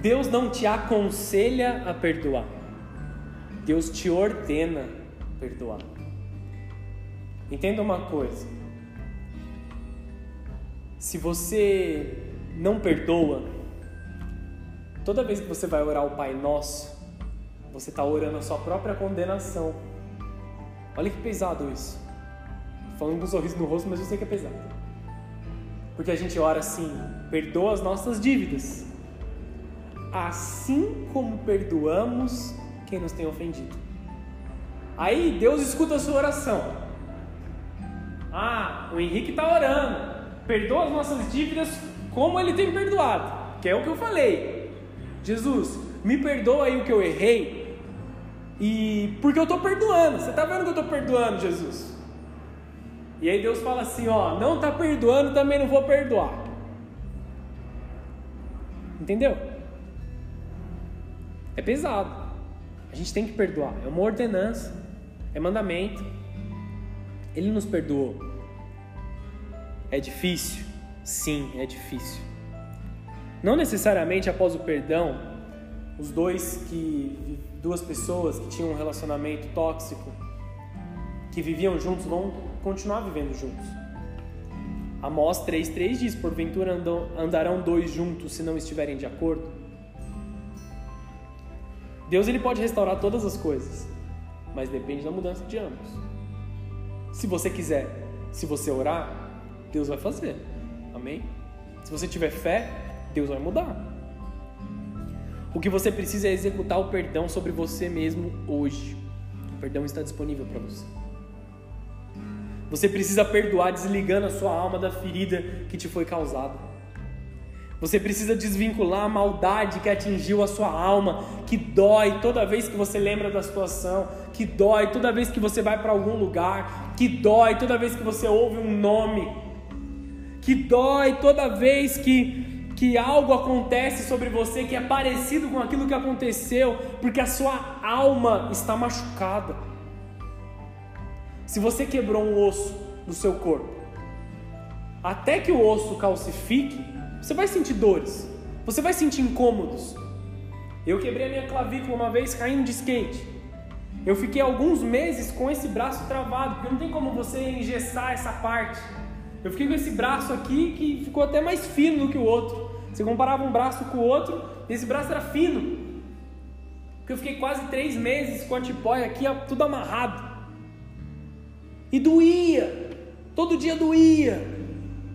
Deus não te aconselha a perdoar. Deus te ordena perdoar. Entenda uma coisa. Se você não perdoa, toda vez que você vai orar o Pai Nosso, você está orando a sua própria condenação. Olha que pesado isso. Falando com um sorriso no rosto, mas eu sei que é pesado. Porque a gente ora assim: perdoa as nossas dívidas, assim como perdoamos quem nos tem ofendido. Aí Deus escuta a sua oração. Ah, o Henrique está orando. Perdoa as nossas dívidas como ele tem perdoado, que é o que eu falei. Jesus, me perdoa aí o que eu errei, e porque eu estou perdoando. Você está vendo que eu estou perdoando, Jesus? E aí Deus fala assim: ó, não está perdoando, também não vou perdoar. Entendeu? É pesado. A gente tem que perdoar. É uma ordenança, é mandamento. Ele nos perdoou. É difícil? Sim, é difícil. Não necessariamente após o perdão, os dois que duas pessoas que tinham um relacionamento tóxico, que viviam juntos, vão continuar vivendo juntos. Amós 3:3 diz: "Porventura andarão dois juntos se não estiverem de acordo?" Deus ele pode restaurar todas as coisas, mas depende da mudança de ambos. Se você quiser, se você orar, Deus vai fazer. Amém? Se você tiver fé, Deus vai mudar. O que você precisa é executar o perdão sobre você mesmo hoje. O perdão está disponível para você. Você precisa perdoar desligando a sua alma da ferida que te foi causada. Você precisa desvincular a maldade que atingiu a sua alma, que dói toda vez que você lembra da situação, que dói toda vez que você vai para algum lugar, que dói toda vez que você ouve um nome que dói toda vez que, que algo acontece sobre você que é parecido com aquilo que aconteceu, porque a sua alma está machucada. Se você quebrou um osso do seu corpo, até que o osso calcifique, você vai sentir dores, você vai sentir incômodos. Eu quebrei a minha clavícula uma vez caindo de skate. Eu fiquei alguns meses com esse braço travado, porque não tem como você engessar essa parte. Eu fiquei com esse braço aqui que ficou até mais fino do que o outro. Você comparava um braço com o outro, esse braço era fino. Porque eu fiquei quase três meses com a tipóia aqui, tudo amarrado. E doía. Todo dia doía.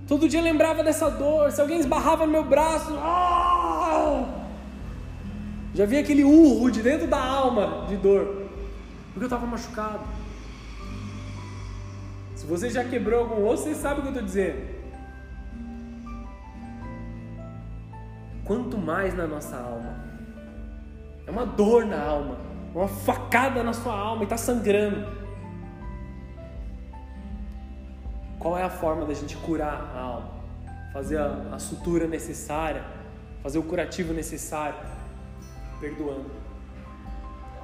Todo dia lembrava dessa dor. Se alguém esbarrava no meu braço. Oh! Já vi aquele urro de dentro da alma de dor. Porque eu estava machucado. Se você já quebrou algum osso, você sabe o que eu estou dizendo. Quanto mais na nossa alma. É uma dor na alma, uma facada na sua alma e está sangrando. Qual é a forma da gente curar a alma? Fazer a, a sutura necessária, fazer o curativo necessário, perdoando,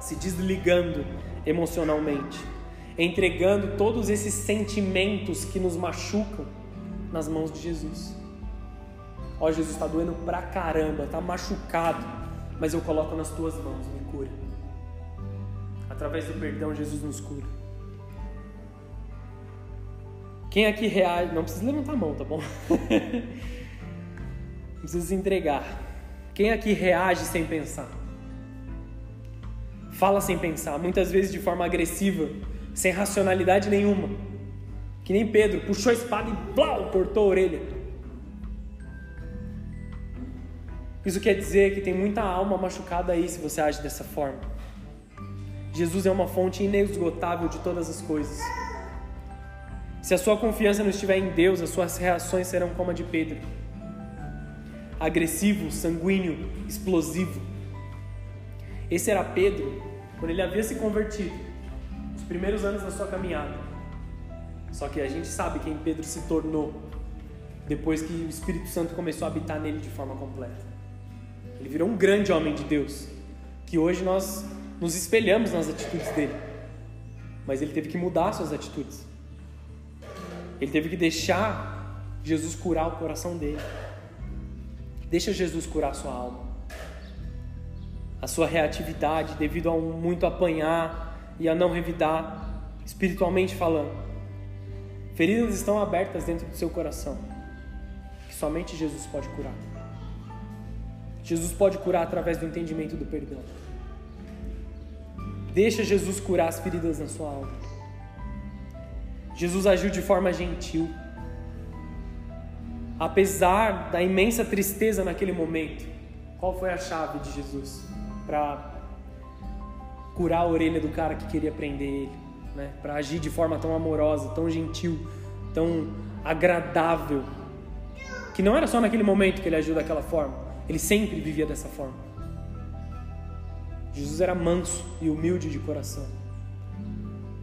se desligando emocionalmente entregando todos esses sentimentos que nos machucam nas mãos de Jesus. Ó, Jesus, está doendo pra caramba, está machucado, mas eu coloco nas tuas mãos, me cura. Através do perdão, Jesus nos cura. Quem aqui reage, não precisa levantar a mão, tá bom? precisa entregar. Quem aqui reage sem pensar? Fala sem pensar, muitas vezes de forma agressiva, sem racionalidade nenhuma. Que nem Pedro, puxou a espada e blau, cortou a orelha. Isso quer dizer que tem muita alma machucada aí se você age dessa forma. Jesus é uma fonte inesgotável de todas as coisas. Se a sua confiança não estiver em Deus, as suas reações serão como a de Pedro agressivo, sanguíneo, explosivo. Esse era Pedro quando ele havia se convertido, os primeiros anos da sua caminhada. Só que a gente sabe quem Pedro se tornou depois que o Espírito Santo começou a habitar nele de forma completa. Ele virou um grande homem de Deus, que hoje nós nos espelhamos nas atitudes dele. Mas ele teve que mudar suas atitudes. Ele teve que deixar Jesus curar o coração dele. Deixa Jesus curar a sua alma. A sua reatividade devido a um muito apanhar e a não revidar, espiritualmente falando. Feridas estão abertas dentro do seu coração, que somente Jesus pode curar. Jesus pode curar através do entendimento do perdão. Deixa Jesus curar as feridas na sua alma. Jesus agiu de forma gentil apesar da imensa tristeza naquele momento, qual foi a chave de Jesus para curar a orelha do cara que queria prender ele, né? Para agir de forma tão amorosa, tão gentil, tão agradável, que não era só naquele momento que ele agiu daquela forma, ele sempre vivia dessa forma. Jesus era manso e humilde de coração,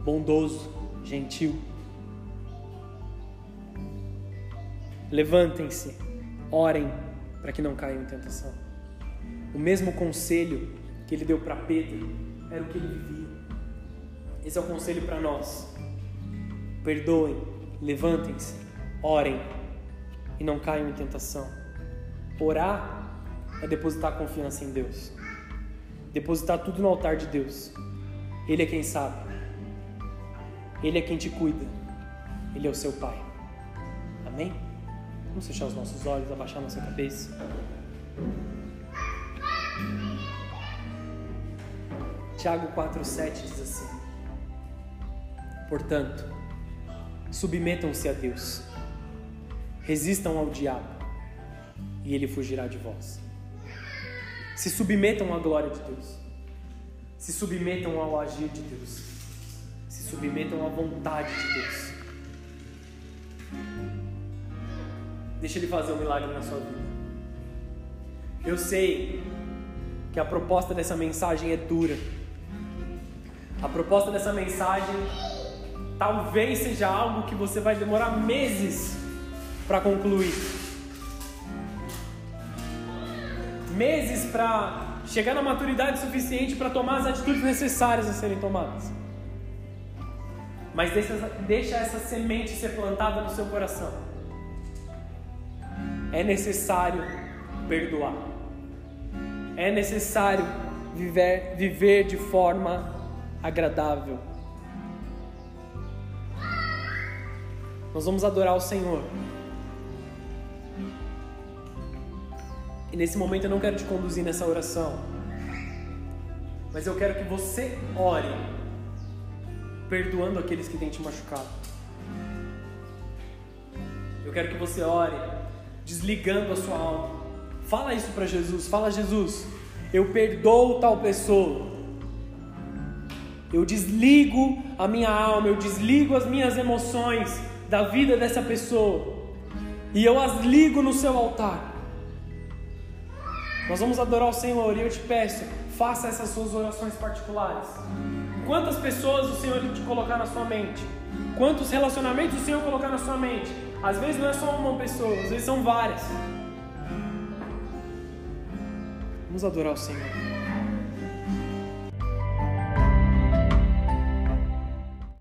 bondoso, gentil. Levantem-se, orem para que não caiam em tentação. O mesmo conselho que ele deu para Pedro era o que ele vivia. Esse é o conselho para nós. Perdoem, levantem-se, orem e não caiam em tentação. Orar é depositar confiança em Deus. Depositar tudo no altar de Deus. Ele é quem sabe. Ele é quem te cuida. Ele é o seu Pai. Amém? Vamos fechar os nossos olhos, abaixar nossa cabeça. Tiago 4,7 diz assim: Portanto, submetam-se a Deus, resistam ao diabo, e ele fugirá de vós. Se submetam à glória de Deus, se submetam ao agir de Deus, se submetam à vontade de Deus. Deixa Ele fazer um milagre na sua vida. Eu sei que a proposta dessa mensagem é dura. A proposta dessa mensagem talvez seja algo que você vai demorar meses para concluir. Meses para chegar na maturidade suficiente para tomar as atitudes necessárias a serem tomadas. Mas deixa, deixa essa semente ser plantada no seu coração é necessário perdoar. É necessário viver, viver de forma agradável. Nós vamos adorar o Senhor. E nesse momento eu não quero te conduzir nessa oração, mas eu quero que você ore, perdoando aqueles que têm te machucado. Eu quero que você ore desligando a sua alma. Fala isso para Jesus. Fala, Jesus, eu perdoo tal pessoa. Eu desligo a minha alma, eu desligo as minhas emoções da vida dessa pessoa. E eu as ligo no seu altar. Nós vamos adorar o Senhor e eu te peço, faça essas suas orações particulares. Quantas pessoas o Senhor te colocar na sua mente? Quantos relacionamentos o Senhor colocar na sua mente? Às vezes não é só uma pessoa, às vezes são várias. Vamos adorar o Senhor.